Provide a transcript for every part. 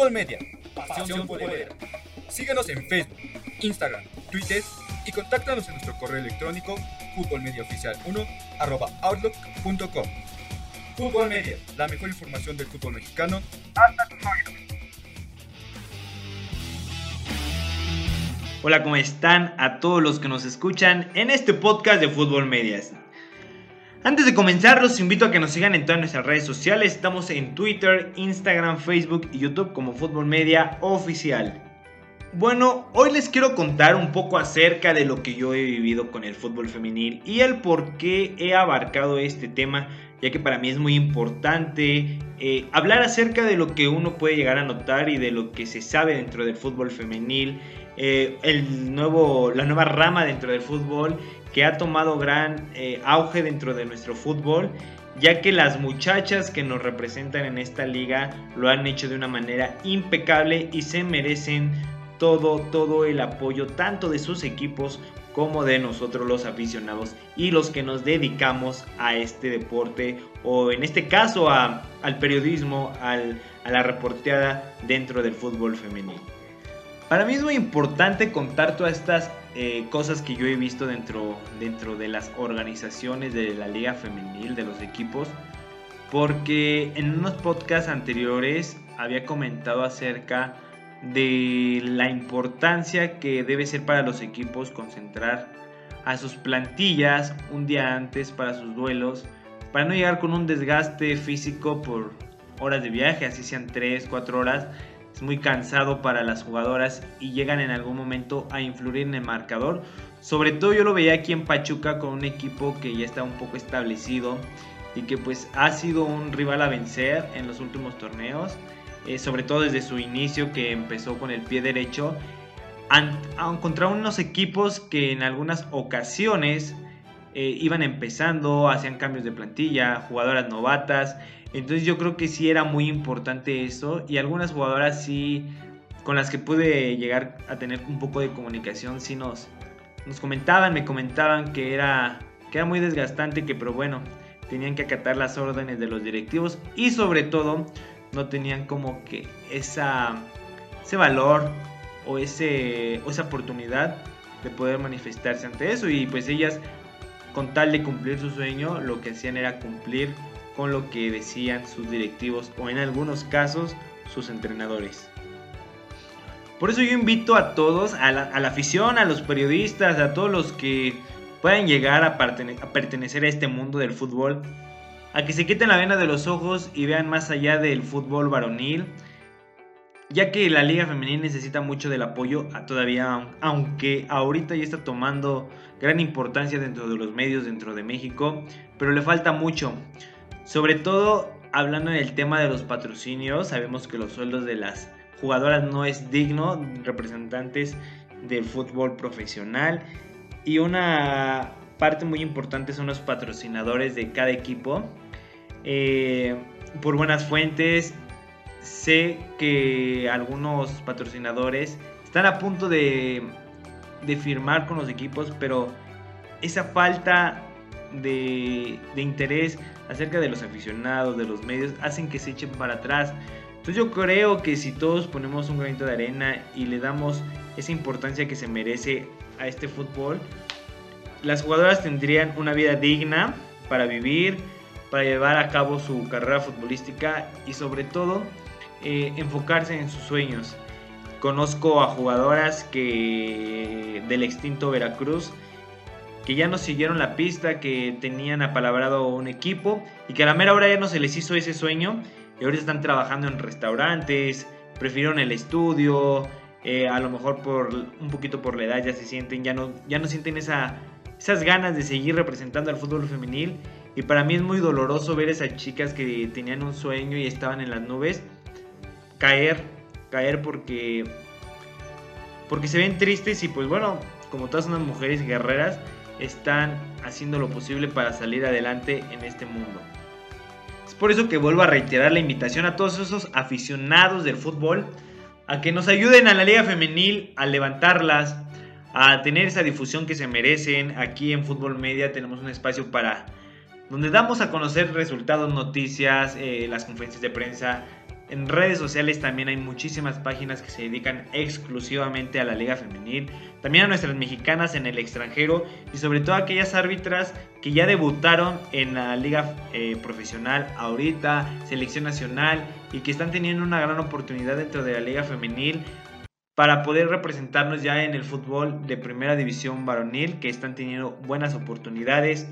Fútbol Media, pasión futbolera. Síguenos en Facebook, Instagram, Twitter y contáctanos en nuestro correo electrónico futbolmediaoficial1 outlook.com. Fútbol Media, la mejor información del fútbol mexicano hasta tus oídos. Hola, ¿cómo están a todos los que nos escuchan en este podcast de Fútbol Medias? Antes de comenzar, los invito a que nos sigan en todas nuestras redes sociales. Estamos en Twitter, Instagram, Facebook y YouTube como Fútbol Media Oficial. Bueno, hoy les quiero contar un poco acerca de lo que yo he vivido con el fútbol femenil y el por qué he abarcado este tema, ya que para mí es muy importante eh, hablar acerca de lo que uno puede llegar a notar y de lo que se sabe dentro del fútbol femenil, eh, el nuevo, la nueva rama dentro del fútbol que ha tomado gran eh, auge dentro de nuestro fútbol, ya que las muchachas que nos representan en esta liga lo han hecho de una manera impecable y se merecen todo, todo el apoyo tanto de sus equipos como de nosotros los aficionados y los que nos dedicamos a este deporte o en este caso al periodismo, a la reporteada dentro del fútbol femenino. Para mí es muy importante contar todas estas eh, cosas que yo he visto dentro, dentro de las organizaciones de la liga femenil, de los equipos, porque en unos podcasts anteriores había comentado acerca de la importancia que debe ser para los equipos concentrar a sus plantillas un día antes para sus duelos, para no llegar con un desgaste físico por horas de viaje, así sean 3, 4 horas, muy cansado para las jugadoras y llegan en algún momento a influir en el marcador. Sobre todo yo lo veía aquí en Pachuca con un equipo que ya está un poco establecido y que pues ha sido un rival a vencer en los últimos torneos, eh, sobre todo desde su inicio que empezó con el pie derecho, encontrado unos equipos que en algunas ocasiones eh, iban empezando, hacían cambios de plantilla, jugadoras novatas, entonces yo creo que sí era muy importante eso y algunas jugadoras sí con las que pude llegar a tener un poco de comunicación sí nos, nos comentaban, me comentaban que era, que era muy desgastante, que pero bueno, tenían que acatar las órdenes de los directivos y sobre todo no tenían como que esa, ese valor o, ese, o esa oportunidad de poder manifestarse ante eso. Y pues ellas con tal de cumplir su sueño lo que hacían era cumplir con lo que decían sus directivos o en algunos casos sus entrenadores. Por eso yo invito a todos, a la, afición, a los periodistas, a todos los que puedan llegar a, a pertenecer a este mundo del fútbol, a que se quiten la vena de los ojos y vean más allá del fútbol varonil, ya que la liga femenil necesita mucho del apoyo todavía, aunque ahorita ya está tomando gran importancia dentro de los medios dentro de México, pero le falta mucho. Sobre todo hablando en el tema de los patrocinios, sabemos que los sueldos de las jugadoras no es digno, representantes del fútbol profesional. Y una parte muy importante son los patrocinadores de cada equipo. Eh, por buenas fuentes, sé que algunos patrocinadores están a punto de, de firmar con los equipos, pero esa falta de, interés acerca de los aficionados, de los medios, hacen que se echen para atrás. Entonces yo creo que si todos ponemos un granito de arena y le damos esa importancia que se merece a este fútbol, las jugadoras tendrían una vida digna para vivir, para llevar a cabo su carrera futbolística y sobre todo eh, enfocarse en sus sueños. Conozco a jugadoras que del extinto Veracruz que ya no siguieron la pista, que tenían apalabrado un equipo y que a la mera hora ya no se les hizo ese sueño y ahorita están trabajando en restaurantes, prefirieron el estudio, eh, a lo mejor por un poquito por la edad ya se sienten, ya no, ya no sienten esa, esas ganas de seguir representando al fútbol femenil y para mí es muy doloroso ver esas chicas que tenían un sueño y estaban en las nubes caer, caer porque porque se ven tristes y pues bueno, como todas unas mujeres guerreras, están haciendo lo posible para salir adelante en este mundo. Es por eso que vuelvo a reiterar la invitación a todos esos aficionados del fútbol a que nos ayuden a la liga femenil a levantarlas, a tener esa difusión que se merecen. Aquí en Fútbol Media tenemos un espacio para donde damos a conocer resultados, noticias, eh, las conferencias de prensa En redes sociales también hay muchísimas páginas que se dedican exclusivamente a la liga femenil, también a nuestras mexicanas en el extranjero y sobre todo a aquellas árbitras que ya debutaron en la liga eh, profesional ahorita, selección nacional y que están teniendo una gran oportunidad dentro de la liga femenil para poder representarnos ya en el fútbol de primera división varonil, que están teniendo buenas oportunidades.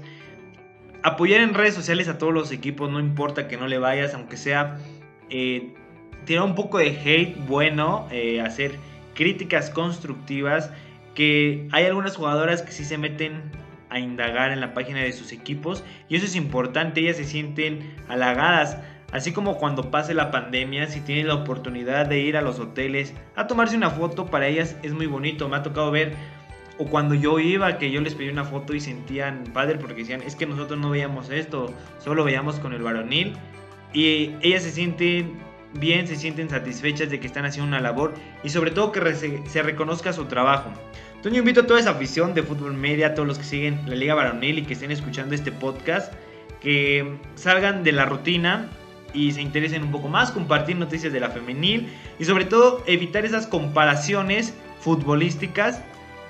Apoyar en redes sociales a todos los equipos, no importa que no le vayas, aunque sea eh, tirar un poco de hate bueno, eh, hacer críticas constructivas, que hay algunas jugadoras que sí se meten a indagar en la página de sus equipos y eso es importante, ellas se sienten halagadas. Así como cuando pase la pandemia, si tienen la oportunidad de ir a los hoteles a tomarse una foto, para ellas es muy bonito. Me ha tocado ver, o cuando yo iba, que yo les pedí una foto y sentían padre porque decían, es que nosotros no veíamos esto, solo veíamos con el varonil. Y ellas se sienten bien, se sienten satisfechas de que están haciendo una labor y sobre todo que se reconozca su trabajo. Entonces yo invito a toda esa afición de fútbol media, a todos los que siguen la Liga Varonil y que estén escuchando este podcast, que salgan de la rutina y se interesen un poco más, compartir noticias de la femenil y sobre todo evitar esas comparaciones futbolísticas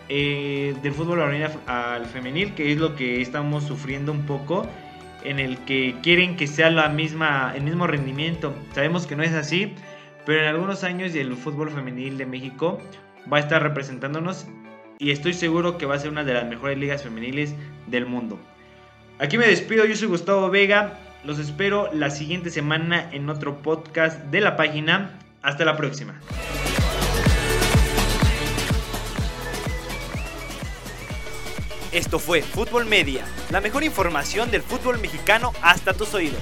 eh, del fútbol varonil al femenil, que es lo que estamos sufriendo un poco en el que quieren que sea la misma, el mismo rendimiento. Sabemos que no es así, pero en algunos años el fútbol femenil de México va a estar representándonos y estoy seguro que va a ser una de las mejores ligas femeniles del mundo. Aquí me despido, yo soy Gustavo Vega, los espero la siguiente semana en otro podcast de la página. Hasta la próxima. Esto fue Fútbol Media, la mejor información del fútbol mexicano hasta tus oídos.